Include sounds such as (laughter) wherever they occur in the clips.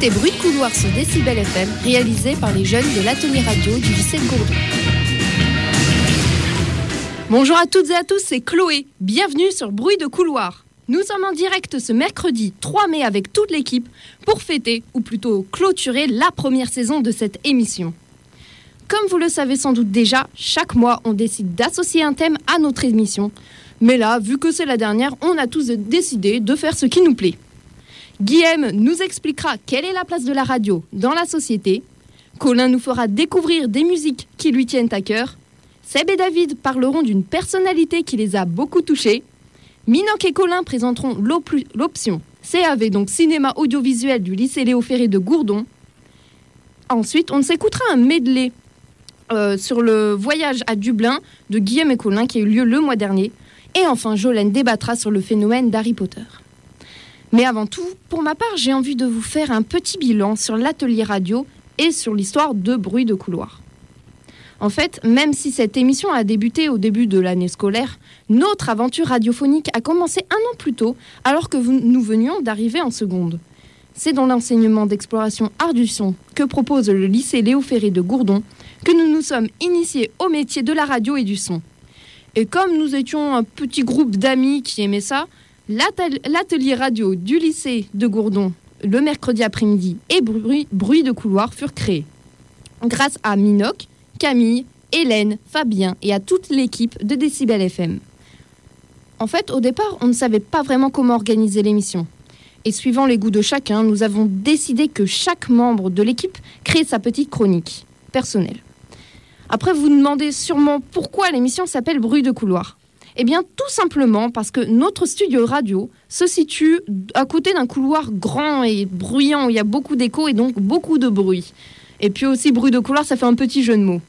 écoutez Bruit de couloir sur Décibel FM, réalisé par les jeunes de l'atelier radio du lycée de. Bonjour à toutes et à tous, c'est Chloé. Bienvenue sur Bruit de couloir. Nous sommes en direct ce mercredi 3 mai avec toute l'équipe pour fêter, ou plutôt clôturer, la première saison de cette émission. Comme vous le savez sans doute déjà, chaque mois on décide d'associer un thème à notre émission. Mais là, vu que c'est la dernière, on a tous décidé de faire ce qui nous plaît. Guillaume nous expliquera quelle est la place de la radio dans la société. Colin nous fera découvrir des musiques qui lui tiennent à cœur. Seb et David parleront d'une personnalité qui les a beaucoup touchés. Minoc et Colin présenteront l'option CAV, donc cinéma audiovisuel du lycée Léo Ferré de Gourdon. Ensuite, on s'écoutera un medley euh, sur le voyage à Dublin de Guillaume et Colin qui a eu lieu le mois dernier. Et enfin, Jolène débattra sur le phénomène d'Harry Potter. Mais avant tout, pour ma part, j'ai envie de vous faire un petit bilan sur l'atelier radio et sur l'histoire de Bruit de couloir. En fait, même si cette émission a débuté au début de l'année scolaire, notre aventure radiophonique a commencé un an plus tôt, alors que nous venions d'arriver en seconde. C'est dans l'enseignement d'exploration art du son que propose le lycée Léo Ferré de Gourdon que nous nous sommes initiés au métier de la radio et du son. Et comme nous étions un petit groupe d'amis qui aimaient ça, l'atelier radio du lycée de Gourdon le mercredi après-midi et bruit, de couloir furent créés. Grâce à Minoc, Camille, Hélène, Fabien et à toute l'équipe de Décibel FM. En fait, au départ, on ne savait pas vraiment comment organiser l'émission. Et suivant les goûts de chacun, nous avons décidé que chaque membre de l'équipe crée sa petite chronique personnelle. Après, vous vous demandez sûrement pourquoi l'émission s'appelle Bruit de couloir. Eh bien, tout simplement parce que notre studio radio se situe à côté d'un couloir grand et bruyant où il y a beaucoup d'écho et donc beaucoup de bruit. Et puis aussi, bruit de couloir, ça fait un petit jeu de mots.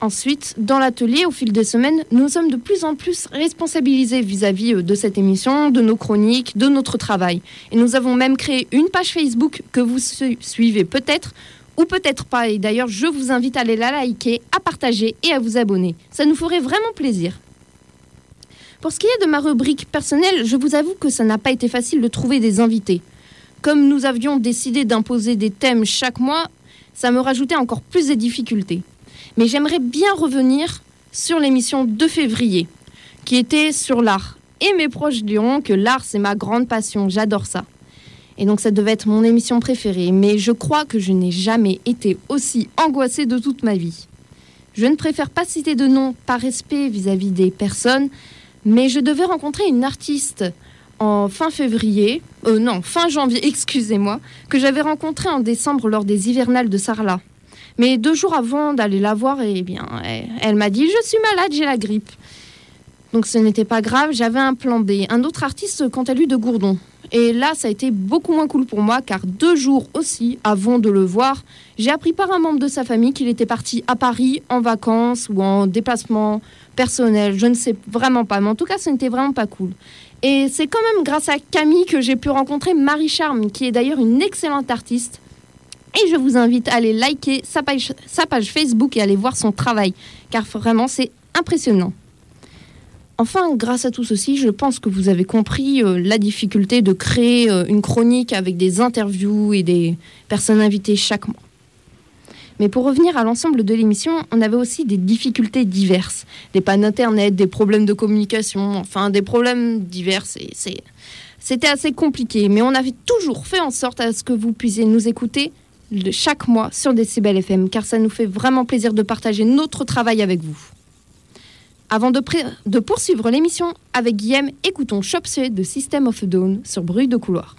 Ensuite, dans l'atelier, au fil des semaines, nous sommes de plus en plus responsabilisés vis-à-vis euh, de cette émission, de nos chroniques, de notre travail. Et nous avons même créé une page Facebook que vous suivez peut-être ou peut-être pas. Et d'ailleurs, je vous invite à aller la liker, à partager et à vous abonner. Ça nous ferait vraiment plaisir. Pour ce qui est de ma rubrique personnelle, je vous avoue que ça n'a pas été facile de trouver des invités. Comme nous avions décidé d'imposer des thèmes chaque mois, ça me rajoutait encore plus de difficultés. Mais j'aimerais bien revenir sur l'émission de février, qui était sur l'art. Et mes proches diront que l'art, c'est ma grande passion, j'adore ça. Et donc ça devait être mon émission préférée, mais je crois que je n'ai jamais été aussi angoissée de toute ma vie. Je ne préfère pas citer de nom par respect vis-à-vis des personnes, mais je devais rencontrer une artiste en fin février, euh, non, fin janvier, (laughs) excusez-moi, que j'avais rencontré en décembre lors des hivernales de Sarlat. Mais deux jours avant d'aller la voir, eh bien, elle, m'a dit Je suis malade, j'ai la grippe. Donc ce n'était pas grave, j'avais un plan B. Un autre artiste, quant à lui, de Gourdon. Et là, ça a été beaucoup moins cool pour moi, car deux jours aussi avant de le voir, j'ai appris par un membre de sa famille qu'il était parti à Paris en vacances ou en déplacement personnel. Je ne sais vraiment pas, mais en tout cas, ce n'était vraiment pas cool. Et c'est quand même grâce à Camille que j'ai pu rencontrer Marie Charme, qui est d'ailleurs une excellente artiste. Et je vous invite à aller liker sa page, Facebook et aller voir son travail, car vraiment c'est impressionnant. Enfin, grâce à tout ceci, je pense que vous avez compris euh, la difficulté de créer euh, une chronique avec des interviews et des personnes invitées chaque mois. Mais pour revenir à l'ensemble de l'émission, on avait aussi des difficultés diverses. Des pannes Internet, des problèmes de communication, enfin des problèmes divers. C'était assez compliqué, mais on avait toujours fait en sorte à ce que vous puissiez nous écouter chaque mois sur Decibel FM, car ça nous fait vraiment plaisir de partager notre travail avec vous. Avant de, poursuivre l'émission avec Guillaume, écoutons Shop de System of a Dawn sur Bruit de couloir.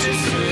Pour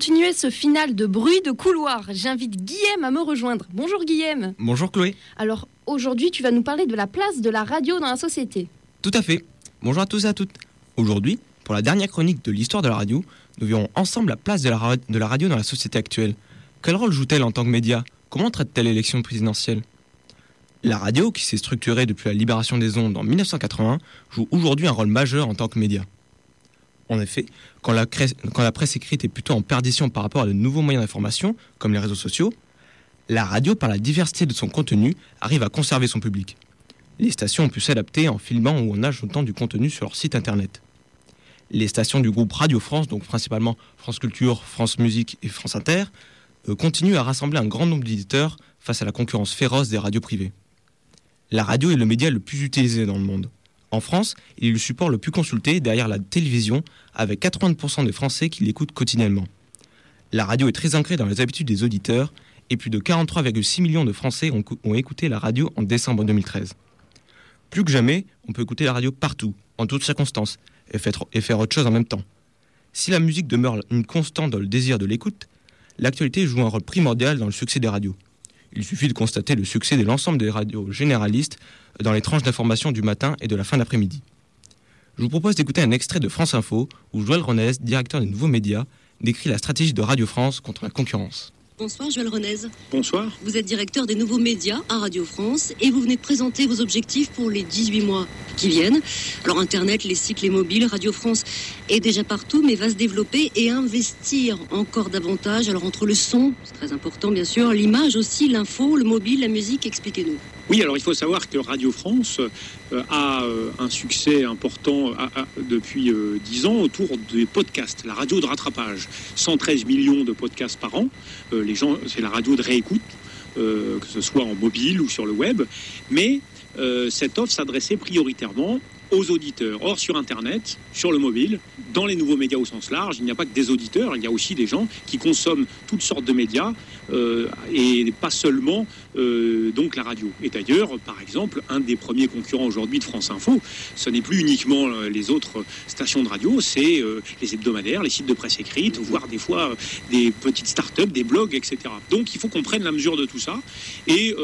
continuer ce final de bruit de couloir, j'invite Guillaume à me rejoindre. Bonjour Guillaume. Bonjour Chloé. Alors aujourd'hui, tu vas nous parler de la place de la radio dans la société. Tout à fait. Bonjour à tous et à toutes. Aujourd'hui, pour la dernière chronique de l'histoire de la radio, nous verrons ensemble la place de la, de la radio dans la société actuelle. Quel rôle joue-t-elle en tant que média? Comment traite-t-elle l'élection présidentielle? La radio, qui s'est structurée depuis la libération des ondes en 1980, joue aujourd'hui un rôle majeur en tant que média. En effet, quand la, presse écrite est plutôt en perdition par rapport à de nouveaux moyens d'information, comme les réseaux sociaux, la radio, par la diversité de son contenu, arrive à conserver son public. Les stations ont pu s'adapter en filmant ou en ajoutant du contenu sur leur site internet. Les stations du groupe Radio France, donc principalement France Culture, France Musique et France Inter, euh, continuent à rassembler un grand nombre d'éditeurs face à la concurrence féroce des radios privées. La radio est le média le plus utilisé dans le monde. En France, il est le support le plus consulté derrière la télévision, avec 80% des Français qui l'écoutent quotidiennement. La radio est très ancrée dans les habitudes des auditeurs, et plus de 43,6 millions de Français ont, écouté la radio en décembre 2013. Plus que jamais, on peut écouter la radio partout, en toutes circonstances, et faire autre chose en même temps. Si la musique demeure une constante dans le désir de l'écoute, l'actualité joue un rôle primordial dans le succès des radios. Il suffit de constater le succès de l'ensemble des radios généralistes dans les tranches d'information du matin et de la fin d'après-midi. Je vous propose d'écouter un extrait de France Info où Joël Ronez, directeur des nouveaux médias, décrit la stratégie de Radio France contre la concurrence. Bonsoir Joël Renez. Bonsoir. Vous êtes directeur des nouveaux médias à Radio France et vous venez de présenter vos objectifs pour les 18 mois qui viennent. Alors Internet, les sites, les mobiles, Radio France est déjà partout mais va se développer et investir encore davantage. Alors entre le son, c'est très important bien sûr, l'image aussi, l'info, le mobile, la musique, expliquez-nous. Oui, alors il faut savoir que Radio France euh, a euh, un succès important depuis euh, 10 ans autour des podcasts, la radio de rattrapage. 113 millions de podcasts par an. Euh, les gens, c'est la radio de réécoute, euh, que ce soit en mobile ou sur le web. Mais euh, cette offre s'adressait prioritairement aux auditeurs. Or, sur Internet, sur le mobile, dans les nouveaux médias au sens large, il n'y a pas que des auditeurs, il y a aussi des gens qui consomment toutes sortes de médias euh, et pas seulement euh, donc la radio. Et d'ailleurs, par exemple, un des premiers concurrents aujourd'hui de France Info, ce n'est plus uniquement les autres stations de radio, c'est euh, les hebdomadaires, les sites de presse écrite, voire des fois des petites start-up, des blogs, etc. Donc, il faut qu'on prenne la mesure de tout ça. Et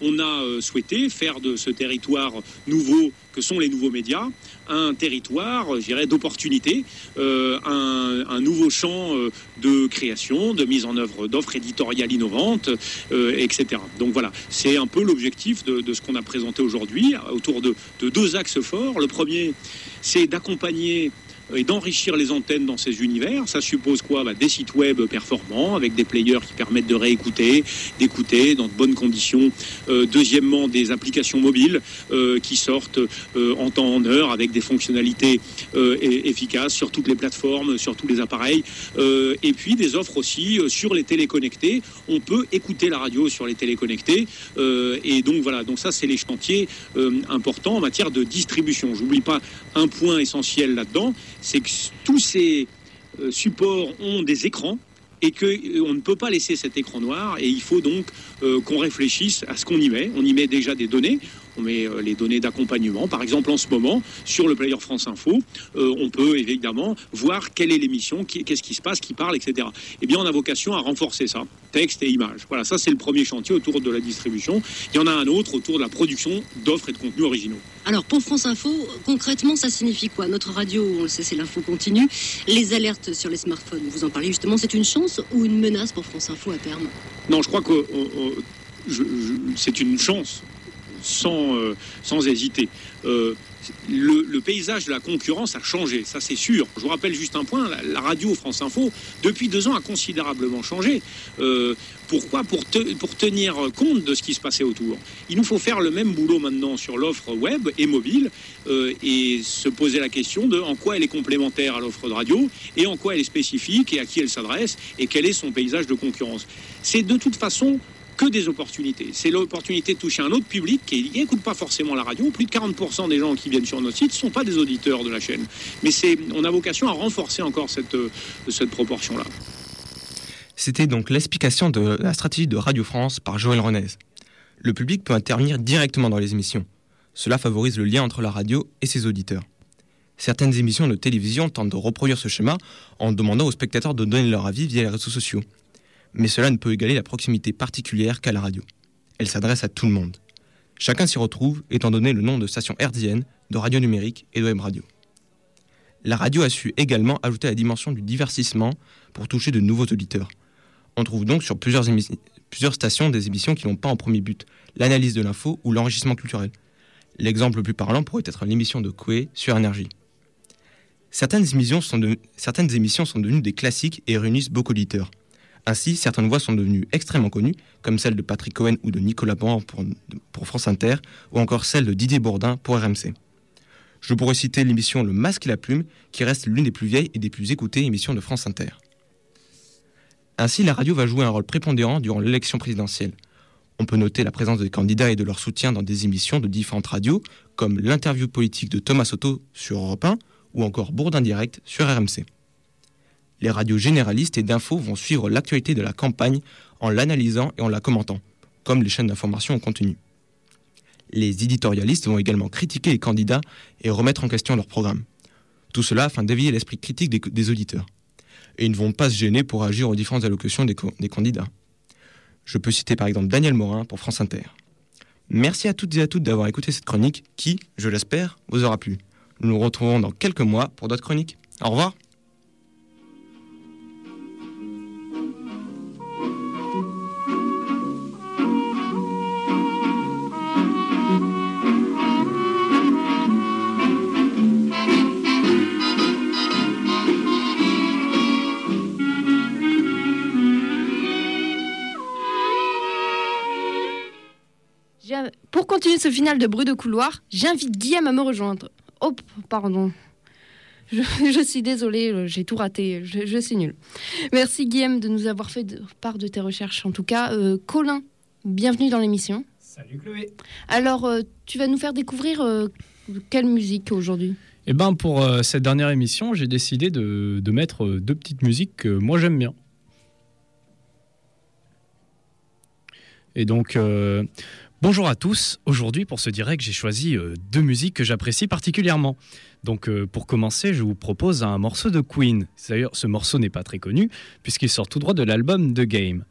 on a souhaité faire de ce territoire nouveau que sont les nouveaux médias média un territoire, je dirais, d'opportunités, euh, un, nouveau champ euh, de création, de mise en œuvre d'offres éditoriales innovantes, euh, etc. Donc voilà, c'est un peu l'objectif de, ce qu'on a présenté aujourd'hui autour de deux axes forts. Le premier, c'est d'accompagner et d'enrichir les antennes dans ces univers. Ça suppose quoi? Bah, Des sites web performants avec des players qui permettent de réécouter, d'écouter dans de bonnes conditions. Euh, deuxièmement, des applications mobiles euh, qui sortent euh, en temps en heure avec des fonctionnalités euh, efficaces sur toutes les plateformes, sur tous les appareils. Euh, et puis des offres aussi euh, sur les téléconnectés. On peut écouter la radio sur les téléconnectés. Et donc voilà, donc ça c'est les chantiers importants en matière de distribution. J'oublie pas un point essentiel là-dedans, c'est que tous ces euh, supports ont des écrans et qu'on ne peut pas laisser cet écran noir et il faut donc euh, qu'on réfléchisse à ce qu'on y met. On y met déjà des données, on met euh, les données d'accompagnement. Par exemple, en ce moment, sur le player France Info, euh, on peut évidemment voir quelle est l'émission, qu'est-ce qui se passe, qui parle, etc. Eh bien, on a vocation à renforcer ça, texte et images. Voilà, ça c'est le premier chantier autour de la distribution. Il y en a un autre autour de la production d'offres et de contenus originaux. Alors pour France Info, concrètement, ça signifie quoi? Notre radio, on le sait, c'est l'info continue. Les alertes sur les smartphones, vous en parlez justement, c'est une chance ou une menace pour France Info à terme? Non, je crois que on- on- je- je- c'est une chance, sans, euh, sans hésiter. Euh, le, paysage de la concurrence a changé, ça c'est sûr. Je vous rappelle juste un point, la, radio France Info, depuis deux ans, a considérablement changé. Euh, pourquoi? Pour, pour tenir compte de ce qui se passait autour. Il nous faut faire le même boulot maintenant sur l'offre web et mobile et se poser la question de en quoi elle est complémentaire à l'offre de radio et en quoi elle est spécifique et à qui elle s'adresse et quel est son paysage de concurrence. C'est de toute façon que des opportunités. C'est l'opportunité de toucher un autre public qui n'écoute pas forcément la radio. Plus de 40% des gens qui viennent sur notre site ne sont pas des auditeurs de la chaîne. Mais on a vocation à renforcer encore cette, euh, cette proportion-là. C'était donc l'explication de la stratégie de Radio France par Joël Renez. Le public peut intervenir directement dans les émissions. Cela favorise le lien entre la radio et ses auditeurs. Certaines émissions de télévision tentent de reproduire ce schéma en demandant aux spectateurs de donner leur avis via les réseaux sociaux. Mais cela ne peut égaler la proximité particulière qu'a la radio. Elle s'adresse à tout le monde. Chacun s'y retrouve étant donné le nom de station hertzienne, de radio numérique et de web radio. La radio a su également ajouter la dimension du divertissement pour toucher de nouveaux auditeurs. On trouve donc sur plusieurs, stations des émissions qui n'ont pas en premier but l'analyse de l'info ou l'enrichissement culturel. L'exemple le plus parlant pourrait être l'émission de Coué sur Énergie. Certaines émissions sont devenues des classiques et réunissent beaucoup d'auditeurs. Ainsi, certaines voix sont devenues extrêmement connues, comme celle de Patrick Cohen ou de Nicolas pour, pour France Inter, ou encore celle de Didier Bourdin pour RMC. Je pourrais citer l'émission Le Masque et la Plume, qui reste l'une des plus vieilles et des plus écoutées émissions de France Inter. Ainsi, la radio va jouer un rôle prépondérant durant l'élection présidentielle. On peut noter la présence des candidats et de leur soutien dans des émissions de différentes radios, comme l'interview politique de Thomas Soto sur Europe 1 ou encore Bourdin Direct sur RMC. Les radios généralistes et d'infos vont suivre l'actualité de la campagne en l'analysant et en la commentant, comme les chaînes d'information en continu. Les éditorialistes vont également critiquer les candidats et remettre en question leur programme. Tout cela afin d'éveiller l'esprit critique des, auditeurs et ils ne vont pas se gêner pour agir aux différentes allocutions des, des candidats. Je peux citer par exemple Daniel Morin pour France Inter. Merci à toutes et à toutes d'avoir écouté cette chronique qui, je l'espère, vous aura plu. Nous nous retrouvons dans quelques mois pour d'autres chroniques. Au revoir Pour continuer ce final de bruit de couloir, j'invite Guillaume à me rejoindre. Oh, pardon. Je, (laughs) je suis désolée, euh, j'ai tout raté, je, je suis nulle. Merci Guillaume de nous avoir fait de- part de tes recherches. En tout cas, Euh, Colin, bienvenue dans l'émission. Salut Chloé. Alors, euh, tu vas nous faire découvrir euh, quelle musique aujourd'hui? Eh ben pour euh, cette dernière émission, j'ai décidé de, de mettre deux petites musiques que moi j'aime bien. Et donc, euh, bonjour à tous. Aujourd'hui, pour ce direct, j'ai choisi euh, deux musiques que j'apprécie particulièrement. Donc, euh, pour commencer, je vous propose un morceau de Queen. D'ailleurs, ce morceau n'est pas très connu, puisqu'il sort tout droit de l'album The Game.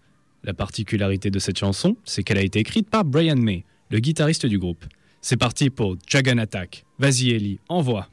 La particularité de cette chanson, c'est qu'elle a été écrite par Brian May, le guitariste du groupe. C'est parti pour Dragon Attack. Vas-y Ellie, envoie.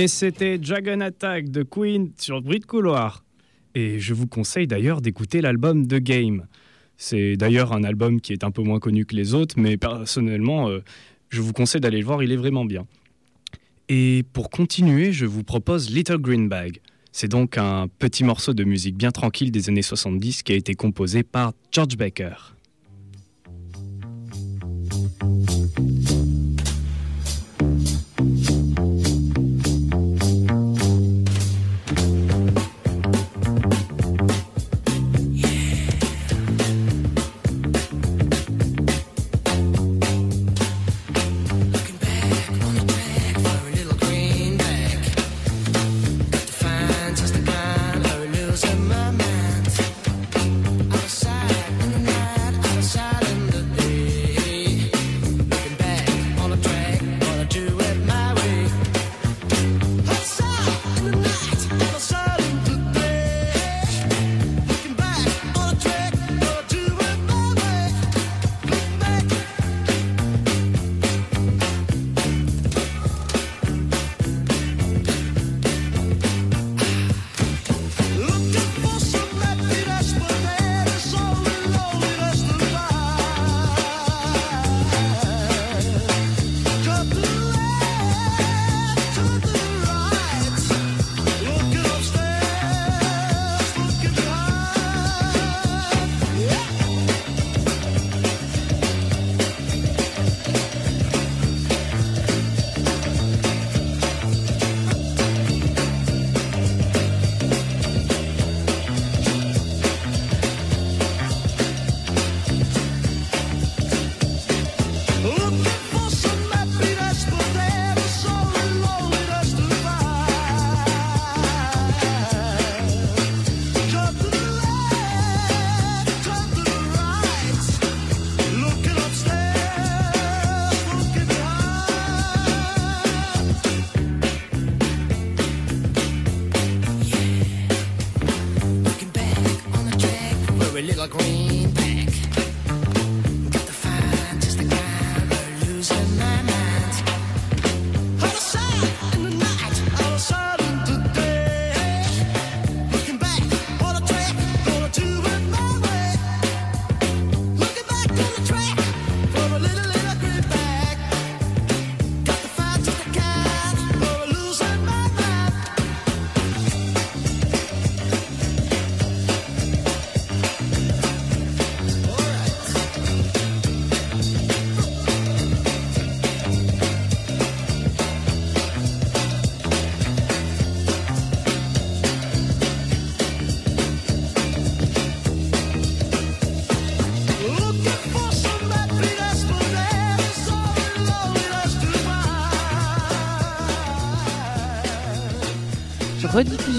Et c'était Dragon Attack de Queen sur Bruit de Couloir. Et je vous conseille d'ailleurs d'écouter l'album The Game. C'est d'ailleurs un album qui est un peu moins connu que les autres, mais personnellement, euh, je vous conseille d'aller le voir, il est vraiment bien. Et pour continuer, je vous propose Little Green Bag. C'est donc un petit morceau de musique bien tranquille des années 70 qui a été composé par George Baker.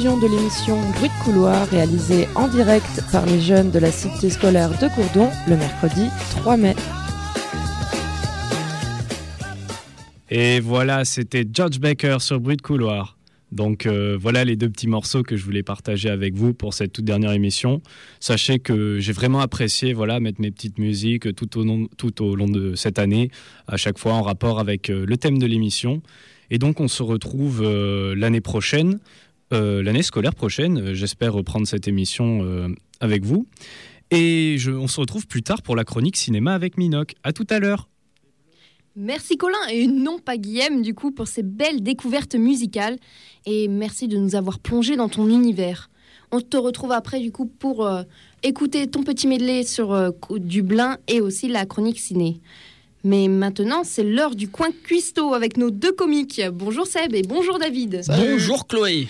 De l'émission Bruit de couloir réalisée en direct par les jeunes de la cité scolaire de Courdon le mercredi 3 mai. Et voilà, c'était George Baker sur Bruit de couloir. Donc euh, voilà les deux petits morceaux que je voulais partager avec vous pour cette toute dernière émission. Sachez que j'ai vraiment apprécié voilà mettre mes petites musiques tout au long, tout au long de cette année, à chaque fois en rapport avec euh, le thème de l'émission. Et donc on se retrouve euh, l'année prochaine, euh, l'année scolaire prochaine. Euh, J'espère reprendre cette émission euh, avec vous. Et je- on se retrouve plus tard pour la chronique cinéma avec Minoc. À tout à l'heure. Merci Colin et non pas Guillaume du coup pour ces belles découvertes musicales et merci de nous avoir plongé dans ton univers. On te retrouve après du coup pour euh, écouter ton petit medley sur euh, Dublin et aussi la chronique ciné. Mais maintenant, c'est l'heure du coin cuistot avec nos deux comiques. Bonjour Seb et bonjour David. Bonjour Chloé.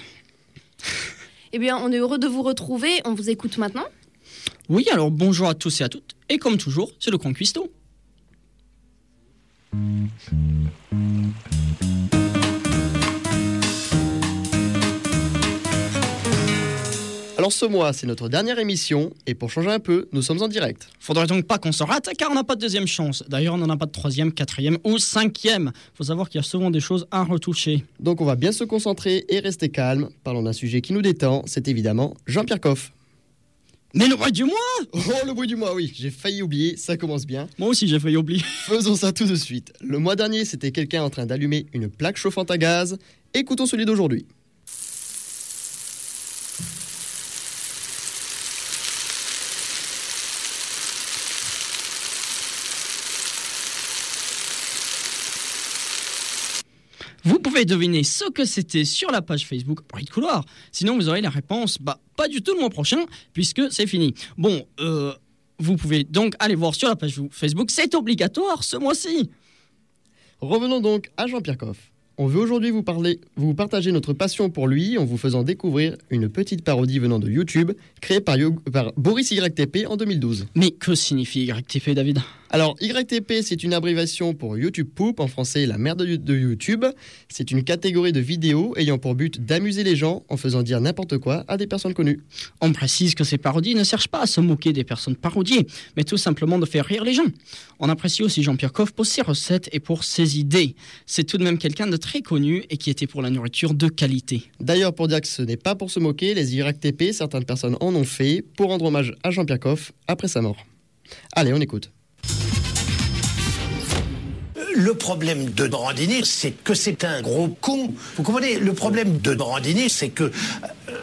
Eh bien, on est heureux de vous retrouver. On vous écoute maintenant. Oui, alors bonjour à tous et à toutes. Et comme toujours, c'est le Conquisto. Alors ce mois, c'est notre dernière émission, et pour changer un peu, nous sommes en direct. Faudrait donc pas qu'on se rate, car on n'a pas de deuxième chance. D'ailleurs, on n'en a pas de troisième, quatrième ou cinquième. Faut savoir qu'il y a souvent des choses à retoucher. Donc on va bien se concentrer et rester calme. Parlons d'un sujet qui nous détend, c'est évidemment Jean-Pierre Coff. Mais le bruit du mois Oh, le bruit du mois, oui, j'ai failli oublier, ça commence bien. Moi aussi, j'ai failli oublier. (laughs) Faisons ça tout de suite. Le mois dernier, c'était quelqu'un en train d'allumer une plaque chauffante à gaz. Écoutons celui d'aujourd'hui. Vous pouvez deviner ce que c'était sur la page Facebook Bruit de couloir. Sinon, vous aurez la réponse, bah, pas du tout le mois prochain, puisque c'est fini. Bon, euh, vous pouvez donc aller voir sur la page Facebook, c'est obligatoire ce mois-ci. Revenons donc à Jean-Pierre Coff. On veut aujourd'hui vous parler, vous partager notre passion pour lui en vous faisant découvrir une petite parodie venant de YouTube créée par, par Boris YTP en 2012. Mais que signifie YTP, David? Alors, YTP, c'est une abréviation pour YouTube Poop, en français la merde de, YouTube. C'est une catégorie de vidéos ayant pour but d'amuser les gens en faisant dire n'importe quoi à des personnes connues. On précise que ces parodies ne cherchent pas à se moquer des personnes parodiées, mais tout simplement de faire rire les gens. On apprécie aussi Jean-Pierre Coff pour ses recettes et pour ses idées. C'est tout de même quelqu'un de très connu et qui était pour la nourriture de qualité. D'ailleurs, pour dire que ce n'est pas pour se moquer, les YTP, certaines personnes en ont fait pour rendre hommage à Jean-Pierre Coff après sa mort. Allez, on écoute. Le problème de Brandini, c'est que c'est un gros con. Vous comprenez Le problème de Brandini, c'est que. euh,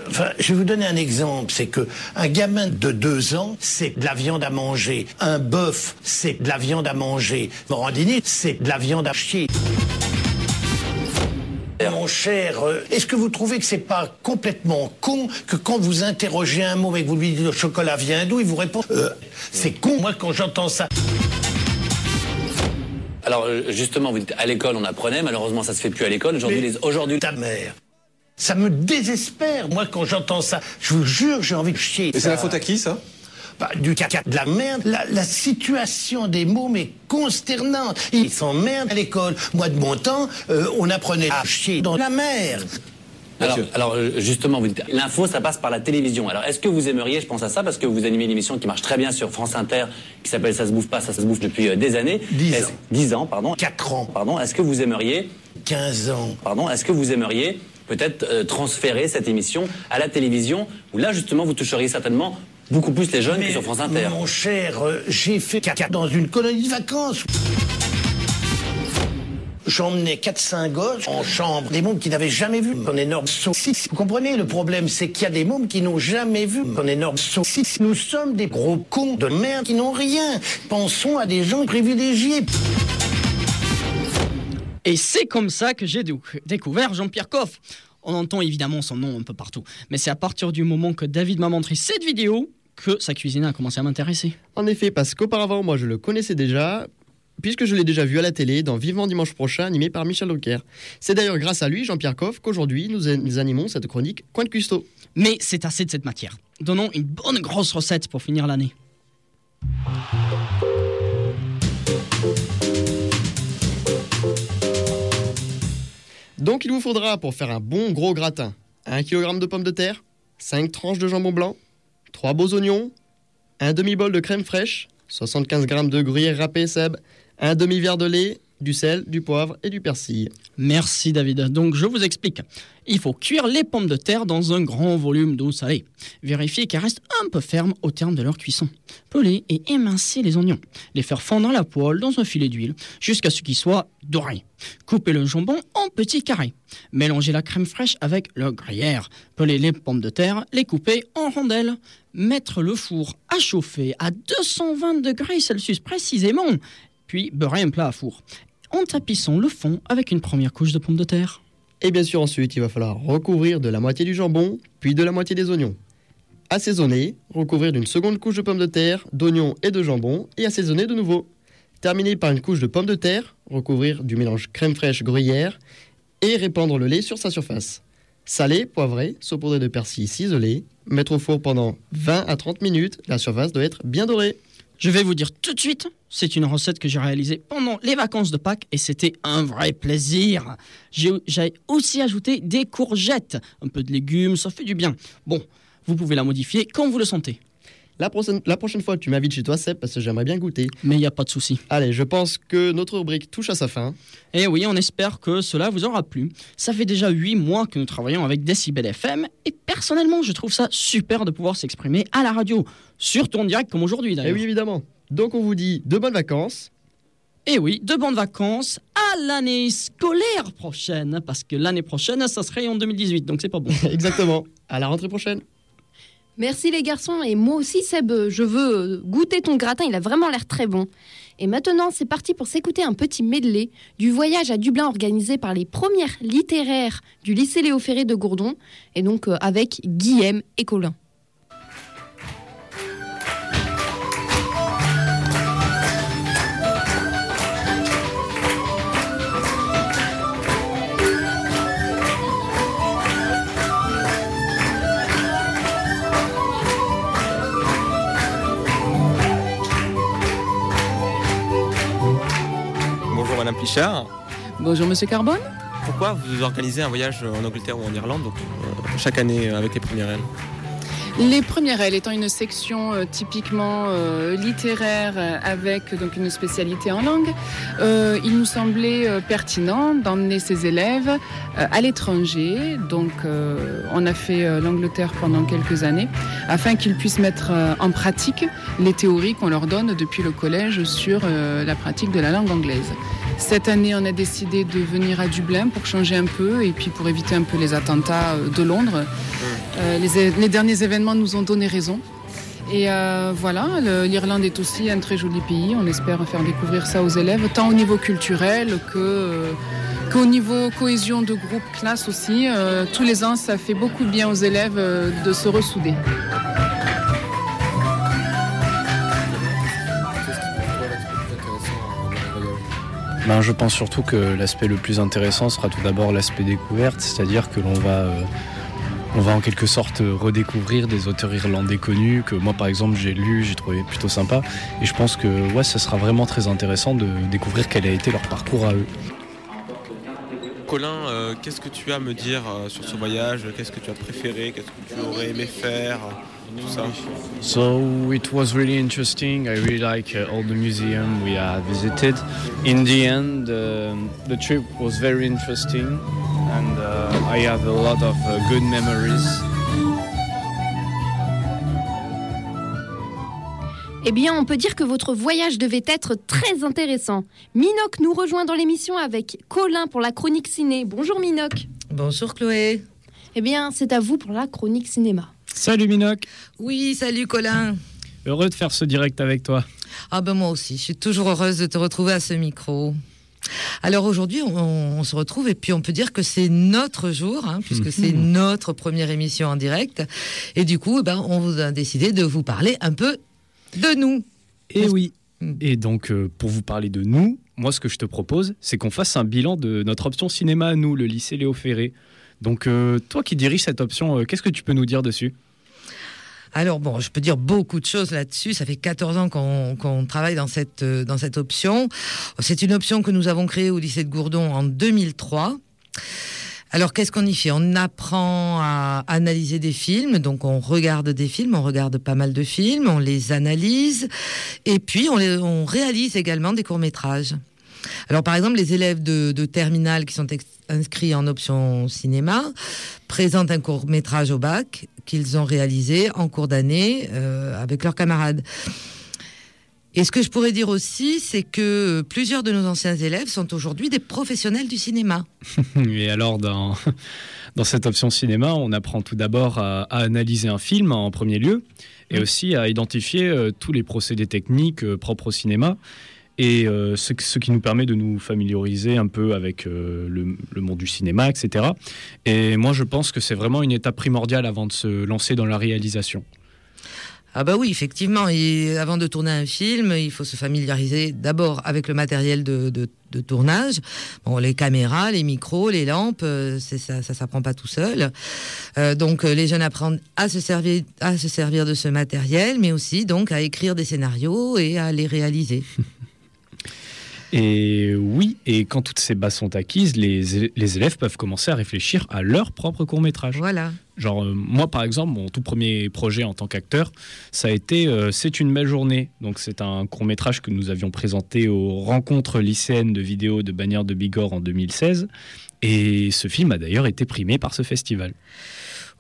Enfin, je vais vous donner un exemple. C'est que un gamin de deux ans, c'est de la viande à manger. Un bœuf, c'est de la viande à manger. Brandini, c'est de la viande à chier. Mon cher, euh, est-ce que vous trouvez que c'est pas complètement con que quand vous interrogez un mot et que vous lui dites le chocolat vient d'où, il vous répond euh, c'est con. Moi, quand j'entends ça, Alors euh, justement, vous dites, à l'école on apprenait, malheureusement ça se fait plus à l'école. Aujourd'hui, les... aujourd'hui, ta mère. Ça me désespère, moi, quand j'entends ça. Je vous jure, j'ai envie de chier. Et c'est la faute à qui, ça? Bah, Du caca, de la merde. La, la situation des mômes est consternante. Ils s'emmerdent à l'école. Moi, de mon temps, euh, on apprenait à chier dans la mer. Alors, alors, euh, justement, vous dites, l'info ça passe par la télévision. Alors est-ce que vous aimeriez, je pense à ça parce que vous animez une émission qui marche très bien sur France Inter, qui s'appelle Ça se bouffe pas, ça se bouffe depuis euh, des années. 10 Est-ce- ans. 10 ans, pardon. 4 ans. Pardon. Est-ce que vous aimeriez 15 ans. Pardon. Est-ce que vous aimeriez peut-être euh, transférer cette émission à la télévision, où là justement vous toucheriez certainement beaucoup plus les jeunes que sur France Inter? Mon cher, j'ai fait caca dans une colonie de vacances. J'emmenais 4-5 gosses en chambre, des mômes qui n'avaient jamais vu un énorme saucisse. Vous comprenez, le problème, c'est qu'il y a des mômes qui n'ont jamais vu un énorme saucisse. Nous sommes des gros cons de merde qui n'ont rien. Pensons à des gens privilégiés. Et c'est comme ça que j'ai découvert Jean-Pierre Coff. On entend évidemment son nom un peu partout, mais c'est à partir du moment que David m'a montré cette vidéo que sa cuisine a commencé à m'intéresser. En effet, parce qu'auparavant, moi, je le connaissais déjà, puisque je l'ai déjà vu à la télé dans Vivement Dimanche prochain, animé par Michel Drucker. C'est d'ailleurs grâce à lui, Jean-Pierre Coff, qu'aujourd'hui, nous, nous animons cette chronique Coin de Custo. Mais c'est assez de cette matière. Donnons une bonne grosse recette pour finir l'année. Donc, il vous faudra, pour faire un bon gros gratin, 1 kg de pommes de terre, 5 tranches de jambon blanc, 3 beaux oignons, un demi-bol de crème fraîche, 75 g de gruyère râpée seb, un demi-verre de lait, du sel, du poivre et du persil. Merci David. Donc je vous explique. Il faut cuire les pommes de terre dans un grand volume d'eau salée. Vérifiez qu'elles restent un peu fermes au terme de leur cuisson. Peler et émincer les oignons. Les faire fondre à la poêle dans un filet d'huile jusqu'à ce qu'ils soient dorés. Coupez le jambon en petits carrés. Mélangez la crème fraîche avec le gruyère. Pelez les pommes de terre, les couper en rondelles. Mettre le four à chauffer à 220 degrés Celsius précisément. Puis beurrer un plat à four en tapissant le fond avec une première couche de pommes de terre. Et bien sûr, ensuite, il va falloir recouvrir de la moitié du jambon, puis de la moitié des oignons. Assaisonner, recouvrir d'une seconde couche de pommes de terre, d'oignons et de jambon, et assaisonner de nouveau. Terminer par une couche de pommes de terre, recouvrir du mélange crème fraîche gruyère, et répandre le lait sur sa surface. Saler, poivrer, saupoudrer de persil ciselé, mettre au four pendant 20 à 30 minutes, la surface doit être bien dorée. Je vais vous dire tout de suite, c'est une recette que j'ai réalisée pendant les vacances de Pâques et c'était un vrai plaisir. J'ai aussi ajouté des courgettes, un peu de légumes, ça fait du bien. Bon, vous pouvez la modifier quand vous le sentez. La prochaine, la prochaine fois, tu m'invites chez toi, Seb, parce que j'aimerais bien goûter. Mais il n'y a pas de souci. Allez, je pense que notre rubrique touche à sa fin. Et oui, on espère que cela vous aura plu. Ça fait déjà 8 mois que nous travaillons avec Decibel FM et personnellement, je trouve ça super de pouvoir s'exprimer à la radio, surtout en direct comme aujourd'hui Et d'ailleurs. oui, évidemment. Donc on vous dit de bonnes vacances. Et oui, de bonnes vacances à l'année scolaire prochaine, parce que l'année prochaine, ça serait en 2018, donc c'est pas bon. (laughs) Exactement. À la rentrée prochaine. Merci les garçons et moi aussi Seb, je veux goûter ton gratin, il a vraiment l'air très bon. Et maintenant c'est parti pour s'écouter un petit medley du voyage à Dublin organisé par les premières littéraires du lycée Léo Ferré de Gourdon et donc euh, avec Guillaume et Colin. Madame. Bonjour Monsieur Carbone. Pourquoi vous organisez un voyage en Angleterre ou en Irlande donc, euh, chaque année euh, avec les premières L Les premières ailes étant une section euh, typiquement euh, littéraire avec donc une spécialité en langue, euh, il nous semblait pertinent d'emmener ces élèves à l'étranger. Donc on a fait l'Angleterre pendant quelques années afin qu'ils puissent mettre en pratique les théories qu'on leur donne depuis le collège sur la pratique de la langue anglaise. Cette année, on a décidé de venir à Dublin pour changer un peu et puis pour éviter un peu les attentats euh, de Londres. Euh, les, derniers événements nous ont donné raison. Et euh, voilà, l'Irlande est aussi un très joli pays. On espère faire découvrir ça aux élèves, tant au niveau culturel que euh, qu'au niveau cohésion de groupe, classe aussi. Tous les ans, ça fait beaucoup de bien aux élèves de se ressouder. Ben, je pense surtout que l'aspect le plus intéressant sera tout d'abord l'aspect découverte, c'est-à-dire que l'on va, euh, en quelque sorte redécouvrir des auteurs irlandais connus que moi par exemple j'ai lu, j'ai trouvé plutôt sympa, et je pense que ouais, ce sera vraiment très intéressant de découvrir quel a été leur parcours à eux. Colin, euh, qu'est-ce que tu as à me dire euh, sur ce voyage? Qu'est-ce que tu as préféré? Qu'est-ce que tu aurais aimé faire? So it was really interesting. I really like uh, all the museum we had visited. In the end, um, the trip was very interesting, and uh, I have a lot of uh, good memories. Eh bien, on peut dire que votre voyage devait être très intéressant. Minoc nous rejoint dans l'émission avec Colin pour la chronique ciné. Bonjour Minoc. Bonjour Chloé. Eh bien, c'est à vous pour la chronique cinéma. Salut Minoc. Oui, salut Colin. Heureux de faire ce direct avec toi. Ah ben moi aussi, je suis toujours heureuse de te retrouver à ce micro. Alors aujourd'hui, on, on se retrouve et puis on peut dire que c'est notre jour, hein, puisque c'est (laughs) notre première émission en direct. Et du coup, eh ben, on vous a décidé de vous parler un peu de nous. Et oui. Et donc, euh, pour vous parler de nous, moi, ce que je te propose, c'est qu'on fasse un bilan de notre option cinéma à nous, le lycée Léo Ferré. Donc, euh, toi qui diriges cette option, euh, qu'est-ce que tu peux nous dire dessus? Alors bon, je peux dire beaucoup de choses là-dessus. Ça fait 14 ans qu'on travaille dans cette, dans cette option. C'est une option que nous avons créée au lycée de Gourdon en 2003. Alors qu'est-ce qu'on y fait? On apprend à analyser des films, donc on regarde des films, on regarde pas mal de films, on les analyse, et puis on, réalise également des courts-métrages. Alors par exemple, les élèves de, de terminale qui sont inscrits en option cinéma présentent un court-métrage au bac qu'ils ont réalisé en cours d'année euh, avec leurs camarades. Et ce que je pourrais dire aussi, c'est que plusieurs de nos anciens élèves sont aujourd'hui des professionnels du cinéma. (laughs) Et alors, dans, (laughs) dans cette option cinéma, on apprend tout d'abord à, à analyser un film en premier lieu, et aussi à identifier euh, tous les procédés techniques euh, propres au cinéma, et euh, ce, ce qui nous permet de nous familiariser un peu avec euh, le, le monde du cinéma, etc. Et moi, je pense que c'est vraiment une étape primordiale avant de se lancer dans la réalisation. Ah bah oui, effectivement. Et avant de tourner un film, il faut se familiariser d'abord avec le matériel de, de- tournage. Bon, les caméras, les micros, les lampes, euh, ça, ça s'apprend pas tout seul. Euh, donc euh, les jeunes apprennent à se servir, à se servir de ce matériel, mais aussi donc à écrire des scénarios et à les réaliser. (laughs) Et oui, et quand toutes ces bases sont acquises, les, les élèves peuvent commencer à réfléchir à leur propre court-métrage. Voilà. Genre, euh, moi, par exemple, mon tout premier projet en tant qu'acteur, ça a été euh, C'est une belle journée. Donc, c'est un court-métrage que nous avions présenté aux rencontres lycéennes de vidéos de Bagnères de Bigorre en 2016. Et ce film a d'ailleurs été primé par ce festival.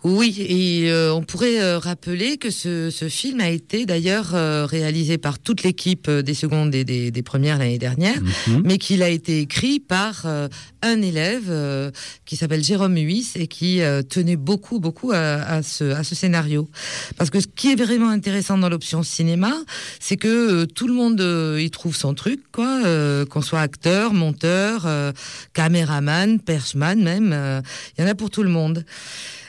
Oui, et euh, on pourrait euh, rappeler que ce, ce film a été d'ailleurs euh, réalisé par toute l'équipe euh, des secondes et des, des premières l'année dernière, Mhm. mais qu'il a été écrit par euh, un élève euh, qui s'appelle Jérôme Huys et qui euh, tenait beaucoup, beaucoup à, à ce, à ce scénario. Parce que ce qui est vraiment intéressant dans l'option cinéma, c'est que tout le monde euh, y trouve son truc, quoi, euh, qu'on soit acteur, monteur, euh, caméraman, perchman même, euh, il y en a pour tout le monde.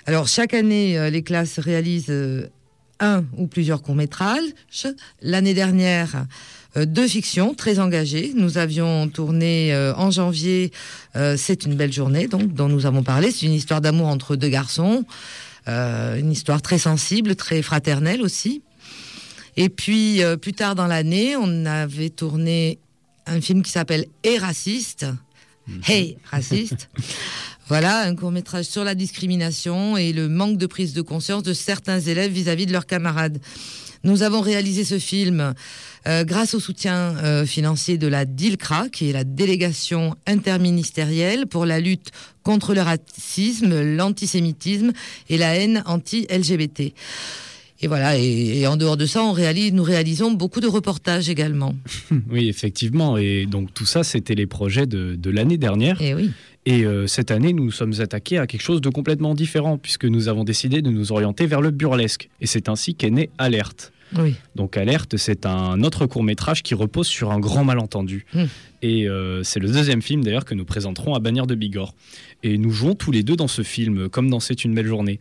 Alors, chaque année, euh, les classes réalisent euh, un ou plusieurs courts-métrages. L'année dernière, euh, deux fictions très engagées. Nous avions tourné en janvier C'est une belle journée, dont nous avons parlé. C'est une histoire d'amour entre deux garçons. Une histoire très sensible, très fraternelle aussi. Et puis, plus tard dans l'année, on avait tourné un film qui s'appelle Et raciste. Hey, raciste. (laughs) Voilà, un court métrage sur la discrimination et le manque de prise de conscience de certains élèves vis-à-vis de leurs camarades. Nous avons réalisé ce film euh, grâce au soutien euh, financier de la DILCRA, qui est la délégation interministérielle pour la lutte contre le racisme, l'antisémitisme et la haine anti-LGBT. Et voilà, et, et en dehors de ça, on réalise, nous réalisons beaucoup de reportages également. (laughs) Oui, effectivement. Et donc, tout ça, c'était les projets de, de l'année dernière. Et oui. Et euh, cette année, nous nous sommes attaqués à quelque chose de complètement différent, puisque nous avons décidé de nous orienter vers le burlesque. Et c'est ainsi qu'est né Alerte. Oui. Donc Alerte, c'est un autre court métrage qui repose sur un grand malentendu. Mm. Et euh, c'est le deuxième film d'ailleurs que nous présenterons à Bagnères de Bigorre. Et nous jouons tous les deux dans ce film, comme dans C'est une belle journée.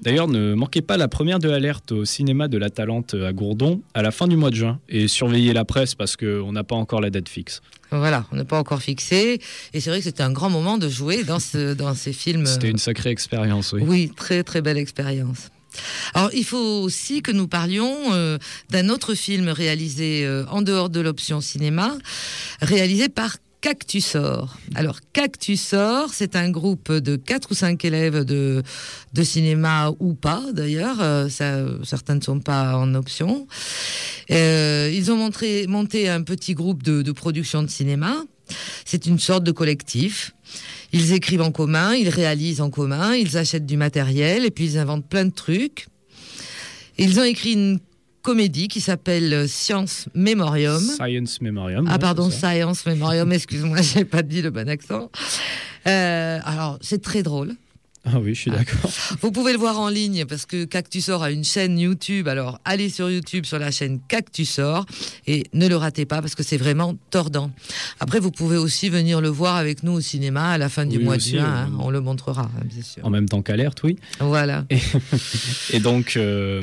D'ailleurs, ne manquez pas la première de Alerte au cinéma de la Talente à Gourdon à la fin du mois de juin. Et surveillez la presse parce qu'on n'a pas encore la date fixe. Voilà, on n'est pas encore fixé. Et c'est vrai que c'était un grand moment de jouer dans, ce, (laughs) dans ces films. C'était une sacrée expérience, oui. Oui, très très belle expérience. Alors, il faut aussi que nous parlions euh, d'un autre film réalisé euh, en dehors de l'option cinéma, réalisé par Cactusor. Alors, Cactusor, c'est un groupe de quatre ou cinq élèves de, de cinéma ou pas, d'ailleurs. euh, certains ne sont pas en option. Euh, ils ont montré, monté un petit groupe de, de production de cinéma. C'est une sorte de collectif. Ils écrivent en commun, ils réalisent en commun, ils achètent du matériel et puis ils inventent plein de trucs. Ils ont écrit une comédie qui s'appelle Science Memorium. Science Memorium. Ah ouais, pardon. Science Memorium, (laughs) excuse-moi, j'ai pas dit le bon accent. Euh, alors, c'est très drôle. Ah oui, je suis d'accord. (laughs) Vous pouvez le voir en ligne parce que Cactusor a une chaîne YouTube. Alors, allez sur YouTube sur la chaîne Cactusor et ne le ratez pas parce que c'est vraiment tordant. Après, vous pouvez aussi venir le voir avec nous au cinéma à la fin du Oui, mois de juin. euh, hein. on le montrera, hein, bien sûr. En même temps qu'Alerte, oui. Voilà. Et, (laughs) et donc, euh,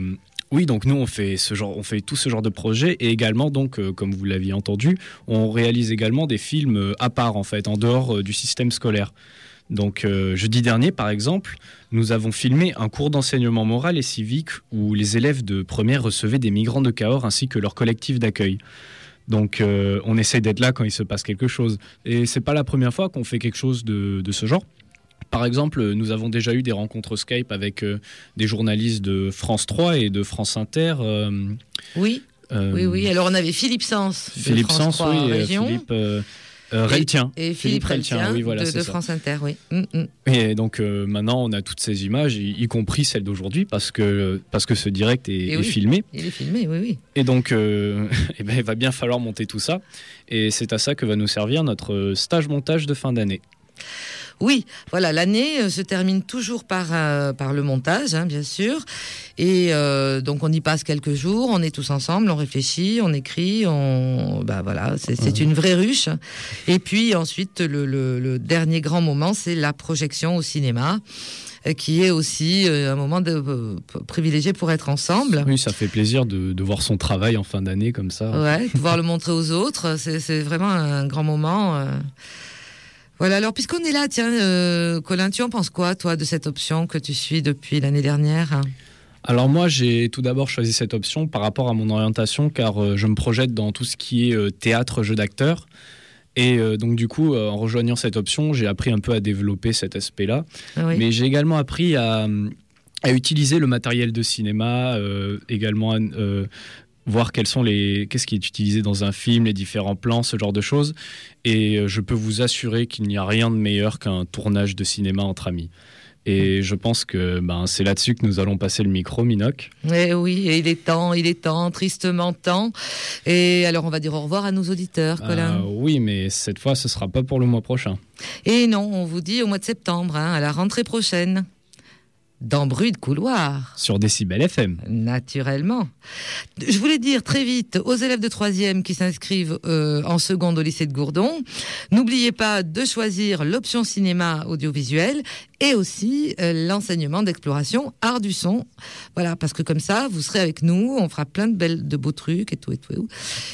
oui, donc nous, on fait, tout ce genre de projet. Et également, donc, euh, comme vous l'aviez entendu, on réalise également des films euh, à part, en fait, en dehors euh, du système scolaire. Donc, jeudi dernier, par exemple, nous avons filmé un cours d'enseignement moral et civique où les élèves de première recevaient des migrants de Cahors ainsi que leur collectif d'accueil. Donc, on essaye d'être là quand il se passe quelque chose. Et c'est pas la première fois qu'on fait quelque chose de ce genre. Par exemple, nous avons déjà eu des rencontres Skype avec euh, des journalistes de France 3 et de France Inter. euh, Oui. euh, Oui, oui. Alors, on avait Philippe Sens de Philippe France Sens, 3 oui, Région. Philippe euh, Et- Philippe Reltien oui, voilà, de, de. France Inter, oui. Mm, mm. Et donc euh, maintenant, on a toutes ces images, y, y compris celles d'aujourd'hui, parce que, parce que ce direct est, Et est oui, filmé. Il est filmé, oui, oui. Et donc, euh, (laughs) eh ben, il va bien falloir monter tout ça. Et c'est à ça que va nous servir notre stage montage de fin d'année. Oui, voilà, l'année euh, se termine toujours par, euh, par le montage, hein, bien sûr. Et euh, donc on y passe quelques jours, on est tous ensemble, on réfléchit, on écrit, on, bah voilà, c'est c'est une vraie ruche. Et puis ensuite, le, le- le dernier grand moment, c'est la projection au cinéma, qui est aussi un moment de, euh, privilégié pour être ensemble. Oui, ça fait plaisir de, de voir son travail en fin d'année comme ça. Ouais, pouvoir le montrer aux autres, c'est c'est vraiment un grand moment. euh. Voilà, alors puisqu'on est là, tiens, euh, Colin, tu en penses quoi, toi, de cette option que tu suis depuis l'année dernière? Alors moi, j'ai tout d'abord choisi cette option par rapport à mon orientation, car euh, je me projette dans tout ce qui est euh, théâtre, jeu d'acteur. Et donc du coup, en rejoignant cette option, j'ai appris un peu à développer cet aspect-là. Ah oui. Mais j'ai également appris à, à utiliser le matériel de cinéma, euh, également à euh, voir quels sont les qu'est-ce qui est utilisé dans un film, les différents plans, ce genre de choses. Et euh, je peux vous assurer qu'il n'y a rien de meilleur qu'un tournage de cinéma entre amis. Et je pense que ben, c'est là-dessus que nous allons passer le micro, Minoc. Eh oui, et il est temps, il est temps, tristement temps. Et alors, on va dire au revoir à nos auditeurs, Colin. Euh, oui, mais cette fois, ce sera pas pour le mois prochain. Et non, on vous dit au mois de septembre, hein, à la rentrée prochaine. Dans Bruit de couloir. Sur Décibel FM. Naturellement. Je voulais dire très vite aux élèves de troisième qui s'inscrivent euh, en seconde au lycée de Gourdon, n'oubliez pas de choisir l'option cinéma audiovisuel et aussi euh, l'enseignement d'exploration art du son. Voilà, parce que comme ça, vous serez avec nous, on fera plein de belles, de beaux trucs et tout et tout.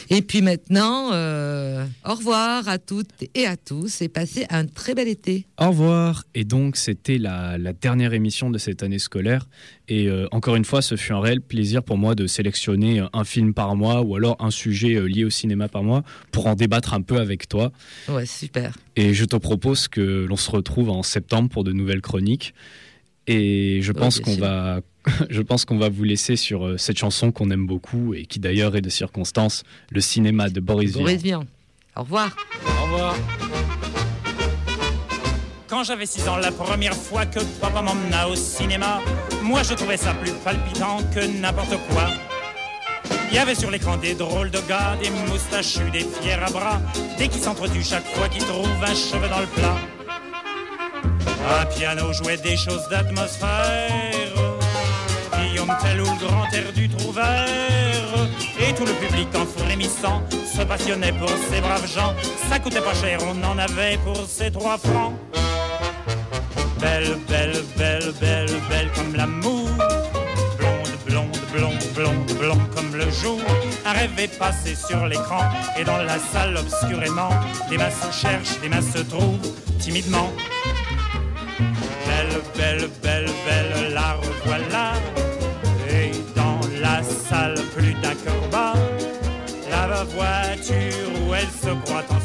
Et puis maintenant, euh, au revoir à toutes et à tous et passez un très bel été. Au revoir. Et donc, c'était la, la dernière émission de cette année scolaire. Et euh, encore une fois, ce fut un réel plaisir pour moi de sélectionner euh, un film par mois ou alors un sujet euh, lié au cinéma par mois pour en débattre un peu avec toi. Ouais, super. Et je te propose que l'on se retrouve en septembre pour de nouvelles chroniques. Et je pense qu'on va, (laughs) je pense qu'on va vous laisser sur cette chanson qu'on aime beaucoup et qui d'ailleurs est de circonstance, le cinéma de Boris, Boris Vian. Vian. Au revoir. Au revoir. Quand j'avais 6 ans, la première fois que papa m'emmena au cinéma, moi je trouvais ça plus palpitant que n'importe quoi. Il y avait sur l'écran des drôles de gars, des moustachus, des fiers à bras, des qui s'entretuent chaque fois qu'ils trouvent un cheveu dans le plat. Un piano jouait des choses d'atmosphère, Guillaume Tell ou le grand air du Trouvert, et tout le public en frémissant se passionnait pour ces braves gens. Ça coûtait pas cher, on en avait pour ces trois francs. Belle, belle, belle, belle, belle comme l'amour. Blonde, blonde, blonde, blonde, blonde comme le jour. Un rêve est passé sur l'écran et dans la salle obscurément, des mains se cherchent, des mains se trouvent timidement. Belle, belle, belle, belle, la revoilà. Et dans la salle, plus d'un cœur bat. La voiture où elle se croit en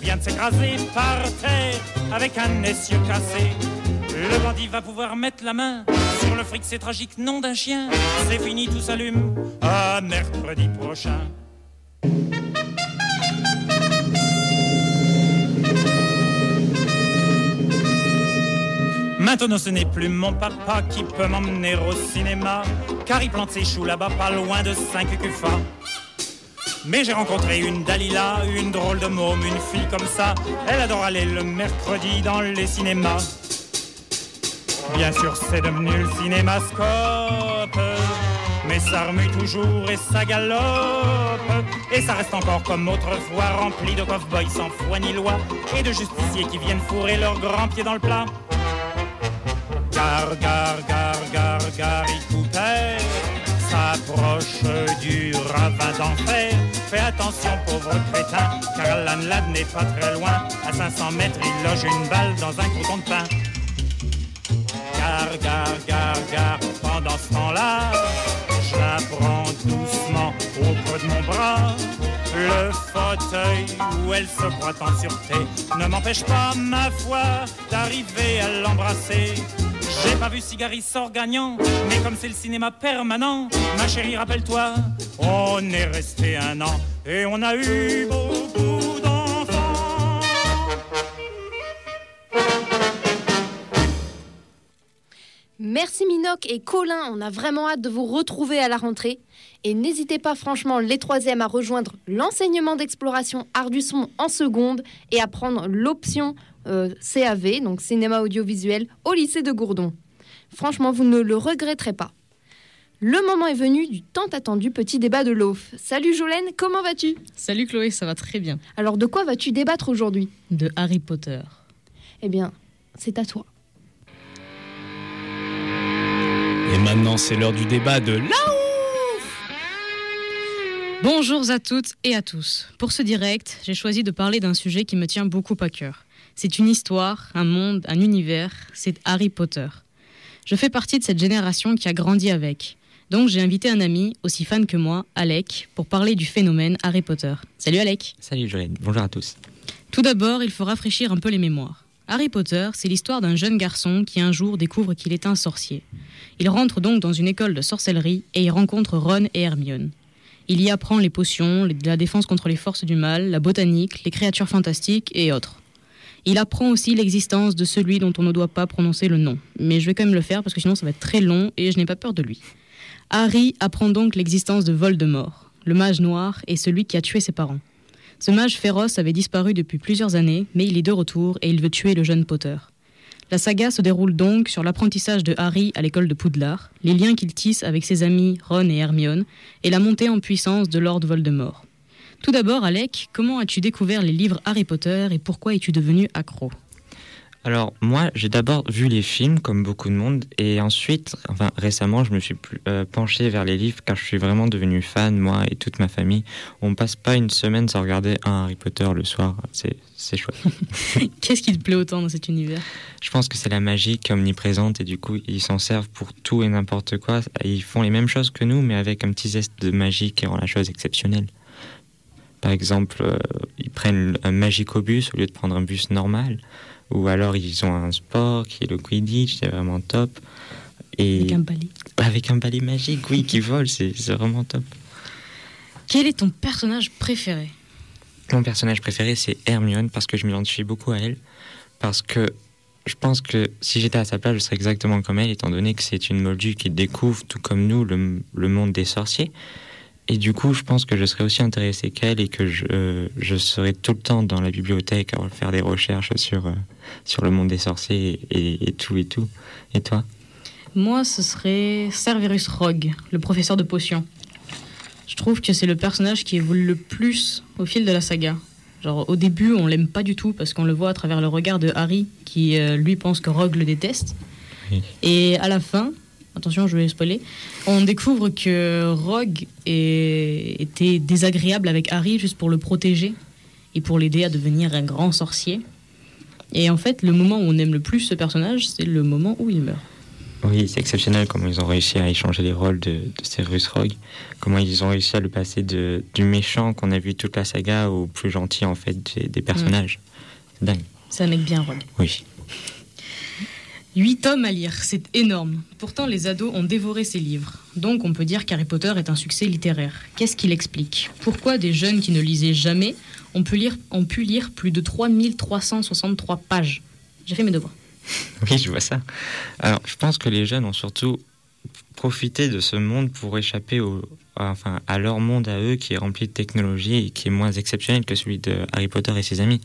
vient de s'écraser par terre avec un essieu cassé. Le bandit va pouvoir mettre la main sur le fric, c'est tragique, nom d'un chien. C'est fini, tout s'allume. À mercredi prochain. Maintenant ce n'est plus mon papa qui peut m'emmener au cinéma, car il plante ses choux là-bas pas loin de 5 cufa. Mais j'ai rencontré une Dalila, une drôle de môme, une fille comme ça. Elle adore aller le mercredi dans les cinémas. Bien sûr, c'est devenu le cinémascope. Mais ça remue toujours et ça galope. Et ça reste encore comme autrefois, rempli de cow-boys sans foi ni loi. Et de justiciers qui viennent fourrer leurs grands pieds dans le plat. Gare, s'approche du ravin d'enfer. Fais attention, pauvre crétin, car Ladd n'est pas très loin. À 500 mètres, il loge une balle dans un coton de pain. Gare, gare, gare, gare, pendant ce temps-là, je la prends doucement au creux de mon bras. Le fauteuil où elle se croit en sûreté ne m'empêche pas, ma foi, d'arriver à l'embrasser. J'ai pas vu Cigari sort gagnant, mais comme c'est le cinéma permanent, ma chérie, rappelle-toi, on est resté un an et on a eu beaucoup d'enfants. Merci Minoc et Colin, on a vraiment hâte de vous retrouver à la rentrée. Et n'hésitez pas franchement les troisièmes à rejoindre l'enseignement d'exploration art du son en seconde et à prendre l'option euh, CAV, donc cinéma audiovisuel, au lycée de Gourdon. Franchement, vous ne le regretterez pas. Le moment est venu du tant attendu petit débat de l'OF. Salut Jolène, comment vas-tu? Salut Chloé, ça va très bien. Alors de quoi vas-tu débattre aujourd'hui? De Harry Potter. Eh bien, c'est à toi. Et maintenant, c'est l'heure du débat de là Bonjour à toutes et à tous. Pour ce direct, j'ai choisi de parler d'un sujet qui me tient beaucoup à cœur. C'est une histoire, un monde, un univers, c'est Harry Potter. Je fais partie de cette génération qui a grandi avec. Donc j'ai invité un ami, aussi fan que moi, Alec, pour parler du phénomène Harry Potter. Salut Alec Salut Jolène, bonjour à tous. Tout d'abord, il faut rafraîchir un peu les mémoires. Harry Potter, c'est l'histoire d'un jeune garçon qui un jour découvre qu'il est un sorcier. Il rentre donc dans une école de sorcellerie et y rencontre Ron et Hermione. Il y apprend les potions, la défense contre les forces du mal, la botanique, les créatures fantastiques et autres. Il apprend aussi l'existence de celui dont on ne doit pas prononcer le nom. Mais je vais quand même le faire parce que sinon ça va être très long et je n'ai pas peur de lui. Harry apprend donc l'existence de Voldemort, le mage noir et celui qui a tué ses parents. Ce mage féroce avait disparu depuis plusieurs années, mais il est de retour et il veut tuer le jeune Potter. La saga se déroule donc sur l'apprentissage de Harry à l'école de Poudlard, les liens qu'il tisse avec ses amis Ron et Hermione, et la montée en puissance de Lord Voldemort. Tout d'abord, Alec, comment as-tu découvert les livres Harry Potter et pourquoi es-tu devenu accro? Alors moi j'ai d'abord vu les films comme beaucoup de monde et ensuite, enfin récemment je me suis euh, penché vers les livres car je suis vraiment devenu fan, moi et toute ma famille. On passe pas une semaine sans regarder un Harry Potter le soir, c'est c'est chouette. (laughs) Qu'est-ce qui te plaît autant dans cet univers? Je pense que c'est la magie qui est omniprésente et du coup ils s'en servent pour tout et n'importe quoi. Ils font les mêmes choses que nous mais avec un petit zeste de magie qui rend la chose exceptionnelle. Par exemple, euh, ils prennent un magicobus au lieu de prendre un bus normal. Ou alors ils ont un sport qui est le Quidditch, c'est vraiment top. Et Avec un balai. Avec un balai magique, oui, qui vole, c'est vraiment top. Quel est ton personnage préféré? Mon personnage préféré, c'est Hermione, parce que je m'identifie beaucoup à elle. Parce que je pense que si j'étais à sa place, je serais exactement comme elle, étant donné que c'est une moldue qui découvre, tout comme nous, le, le monde des sorciers. Et du coup, je pense que je serais aussi intéressé qu'elle et que je, euh, je serais tout le temps dans la bibliothèque à faire des recherches sur, euh, sur le monde des sorciers et, et tout et tout. Et toi? Moi, ce serait Cerberus Rogue, le professeur de potions. Je trouve que c'est le personnage qui évolue le plus au fil de la saga. Genre, au début, on l'aime pas du tout parce qu'on le voit à travers le regard de Harry, qui euh, lui pense que Rogue le déteste. Et à la fin, attention, je vais spoiler, on découvre que Rogue est- était désagréable avec Harry juste pour le protéger et pour l'aider à devenir un grand sorcier. Et en fait, le moment où on aime le plus ce personnage, c'est le moment où il meurt. Oui, c'est exceptionnel comment ils ont réussi à échanger les rôles de, de Severus Rogue. Comment ils ont réussi à le passer de, du méchant qu'on a vu toute la saga au plus gentil en fait des, des personnages. C'est dingue. C'est un mec bien Rogue. Oui. 8 tomes à lire, c'est énorme. Pourtant, les ados ont dévoré ces livres. Donc, on peut dire qu'Harry Potter est un succès littéraire. Qu'est-ce qu'il explique? Pourquoi des jeunes qui ne lisaient jamais ont pu lire, ont pu lire plus de 3363 pages? J'ai fait mes devoirs. (laughs) Oui, je vois ça. Alors, je pense que les jeunes ont surtout profité de ce monde pour échapper enfin, à leur monde à eux qui est rempli de technologie et qui est moins exceptionnel que celui de Harry Potter et ses amis.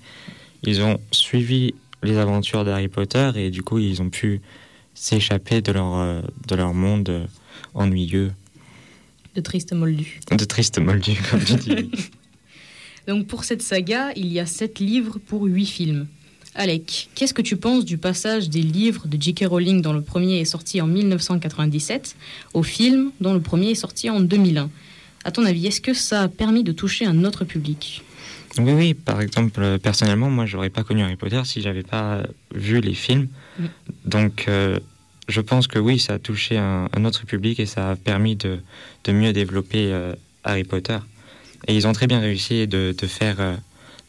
Ils ont suivi les aventures d'Harry Potter et du coup, ils ont pu s'échapper de leur, euh, de leur monde euh, ennuyeux, De triste moldu. de triste moldu, (laughs) comme tu dis. (laughs) Donc pour cette saga, il y a sept livres pour huit films. Alec, qu'est-ce que tu penses du passage des livres de J.K. Rowling dont le premier est sorti en 1997 au film dont le premier est sorti en 2001 À ton avis, est-ce que ça a permis de toucher un autre public? Oui, oui, par exemple, euh, personnellement, moi, j'aurais pas connu Harry Potter si j'avais pas vu les films. Mm. Donc, euh, je pense que oui, ça a touché un, un autre public et ça a permis de, de mieux développer euh, Harry Potter. Et ils ont très bien réussi de, de faire euh,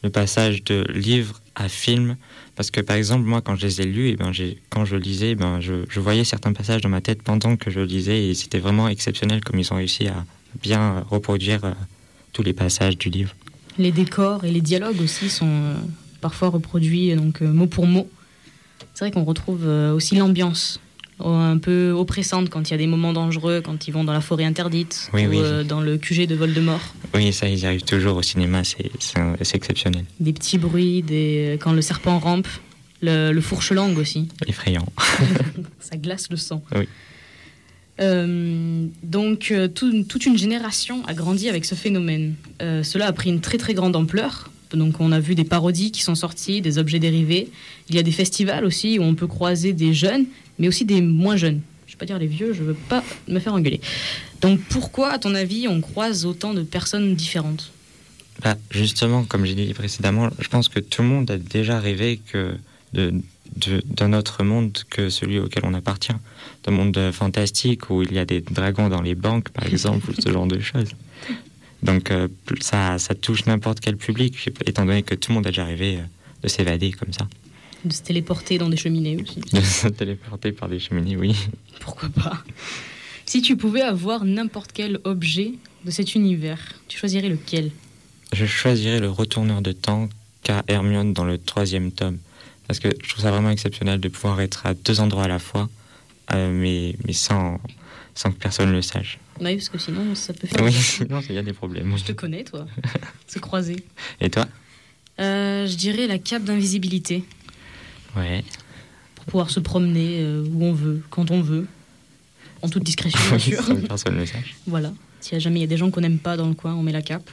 le passage de livre à film. Parce que, par exemple, moi, quand je les ai lus, et ben, j'ai- quand je lisais, ben, je, je voyais certains passages dans ma tête pendant que je lisais et c'était vraiment exceptionnel comme ils ont réussi à bien reproduire tous les passages du livre. Les décors et les dialogues aussi sont euh, parfois reproduits donc euh, mot pour mot. C'est vrai qu'on retrouve euh, aussi l'ambiance euh, un peu oppressante quand il y a des moments dangereux, quand ils vont dans la forêt interdite Oui, ou oui. euh, dans le QG de Voldemort. Oui, ça, ils arrivent toujours au cinéma, c'est exceptionnel, Des petits bruits, des... quand le serpent rampe, le, le fourche-langue aussi. effrayant. (laughs) Ça glace le sang. Oui. Euh, donc, euh, tout- toute une génération a grandi avec ce phénomène. Euh, cela a pris une très très grande ampleur. Donc, on a vu des parodies qui sont sorties, des objets dérivés. Il y a des festivals aussi où on peut croiser des jeunes, mais aussi des moins jeunes. Je ne vais pas dire les vieux, je veux pas me faire engueuler. Donc, pourquoi, à ton avis, on croise autant de personnes différentes? Bah, justement, comme j'ai dit précédemment, je pense que tout le monde a déjà rêvé que de- d'un autre monde que celui auquel on appartient. D'un monde euh, fantastique où il y a des dragons dans les banques, par exemple, ou ce genre de choses. Donc euh, ça, ça touche n'importe quel public, étant donné que tout le monde a déjà rêvé euh, de s'évader comme ça. De se téléporter dans des cheminées aussi. (laughs) De se téléporter par des cheminées, oui. Pourquoi pas? Si tu pouvais avoir n'importe quel objet de cet univers, tu choisirais lequel? Je choisirais le retourneur de temps qu'a Hermione dans le troisième tome. Parce que je trouve ça vraiment exceptionnel de pouvoir être à deux endroits à la fois, euh, mais, mais sans, sans que personne le sache. Oui, parce que sinon, ça peut faire. Oui, (laughs) sinon il y a des problèmes. Je te connais, toi. (laughs) Se croiser. Et toi? Euh, je dirais la cape d'invisibilité Ouais. pour pouvoir se promener euh, où on veut, quand on veut, en toute discrétion, bien sûr. sans que personne le sache. Voilà. Si jamais il y a des gens qu'on n'aime pas dans le coin, on met la cape.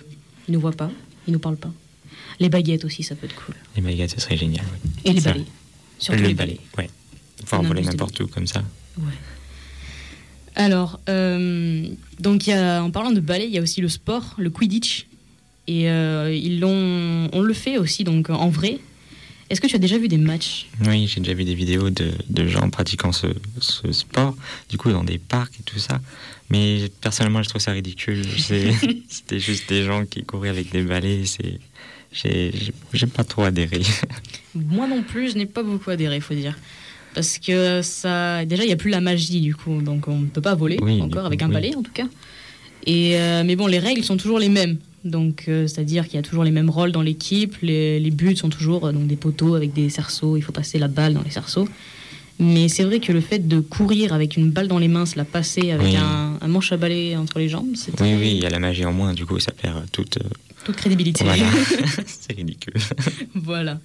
Ils nous voient pas, ils nous parlent pas. Les baguettes aussi, ça peut être cool. Les baguettes, ce serait génial. oui. Et les Ça. balais. Surtout le les balai, ouais. Pouvoir voler n'importe où comme ça. Alors, euh, donc il y a, en parlant de ballet, il y a aussi le sport, le Quidditch. Et euh, ils l'ont, on le fait aussi donc en vrai. Est-ce que tu as déjà vu des matchs? Oui, j'ai déjà vu des vidéos de, de gens pratiquant ce, ce sport, du coup dans des parcs et tout ça. Mais personnellement, je trouve ça ridicule. (laughs) C'était juste des gens qui couraient avec des balais. C'est, j'ai, pas trop adhéré. (laughs) Moi non plus, je n'ai pas beaucoup adhéré, faut dire. Parce que ça, déjà, il n'y a plus la magie du coup, donc on ne peut pas voler Oui, encore coup, avec un oui. balai en tout cas. Et euh, mais bon, les règles sont toujours les mêmes. Donc, euh, c'est-à-dire qu'il y a toujours les mêmes rôles dans l'équipe. Les, les buts sont toujours euh, donc des poteaux avec des cerceaux. Il faut passer la balle dans les cerceaux. Mais c'est vrai que le fait de courir avec une balle dans les mains, se la passer avec Oui. un, un manche à balai entre les jambes, c'est Oui, oui, il y a la magie en moins, du coup ça perd toute. euh, toute crédibilité. Voilà, (laughs) (laughs) c'est ridicule. (laughs) Voilà.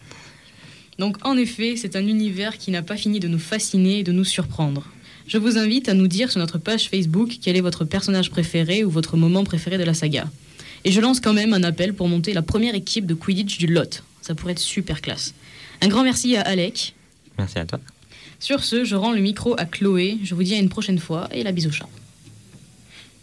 Donc en effet, c'est un univers qui n'a pas fini de nous fasciner et de nous surprendre. Je vous invite à nous dire sur notre page Facebook quel est votre personnage préféré ou votre moment préféré de la saga. Et je lance quand même un appel pour monter la première équipe de Quidditch du Lot. Ça pourrait être super classe. Un grand merci à Alec. Merci à toi. Sur ce, je rends le micro à Chloé. Je vous dis à une prochaine fois et la chat.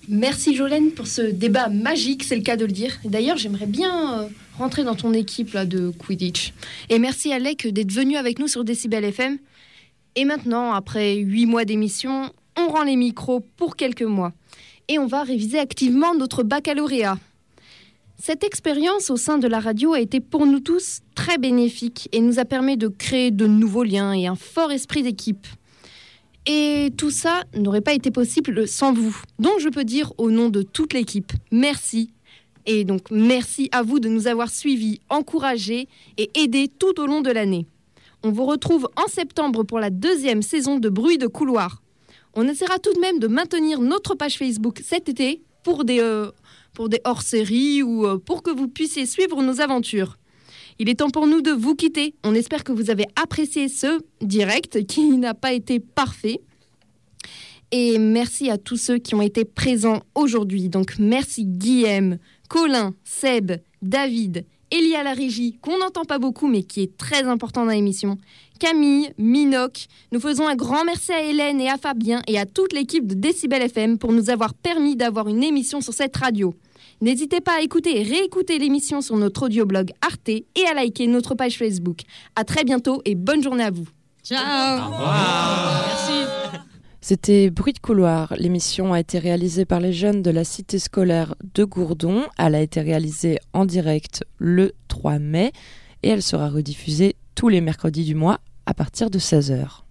Merci Jolène pour ce débat magique, c'est le cas de le dire. D'ailleurs, j'aimerais bien euh, rentrer dans ton équipe là de Quidditch. Et merci Alec d'être venu avec nous sur Décibel FM. Et maintenant, après huit mois d'émission, on rend les micros pour quelques mois. Et on va réviser activement notre baccalauréat. Cette expérience au sein de la radio a été pour nous tous très bénéfique et nous a permis de créer de nouveaux liens et un fort esprit d'équipe. Et tout ça n'aurait pas été possible sans vous. Donc je peux dire au nom de toute l'équipe, merci. Et donc merci à vous de nous avoir suivis, encouragés et aidés tout au long de l'année. On vous retrouve en septembre pour la deuxième saison de Bruit de couloir. On essaiera tout de même de maintenir notre page Facebook cet été pour des, euh, pour des hors-séries ou euh, pour que vous puissiez suivre nos aventures. Il est temps pour nous de vous quitter. On espère que vous avez apprécié ce direct qui (laughs) n'a pas été parfait. Et merci à tous ceux qui ont été présents aujourd'hui. Donc merci Guillaume, Colin, Seb, David, Elie à la régie, qu'on n'entend pas beaucoup mais qui est très important dans l'émission, Camille, Minoc. Nous faisons un grand merci à Hélène et à Fabien et à toute l'équipe de Décibel FM pour nous avoir permis d'avoir une émission sur cette radio. N'hésitez pas à écouter et réécouter l'émission sur notre audioblog Arte et à liker notre page Facebook. À très bientôt et bonne journée à vous. Ciao Merci. C'était Bruit de couloir. L'émission a été réalisée par les jeunes de la cité scolaire de Gourdon. Elle a été réalisée en direct le 3 mai et elle sera rediffusée tous les mercredis du mois à partir de 16h.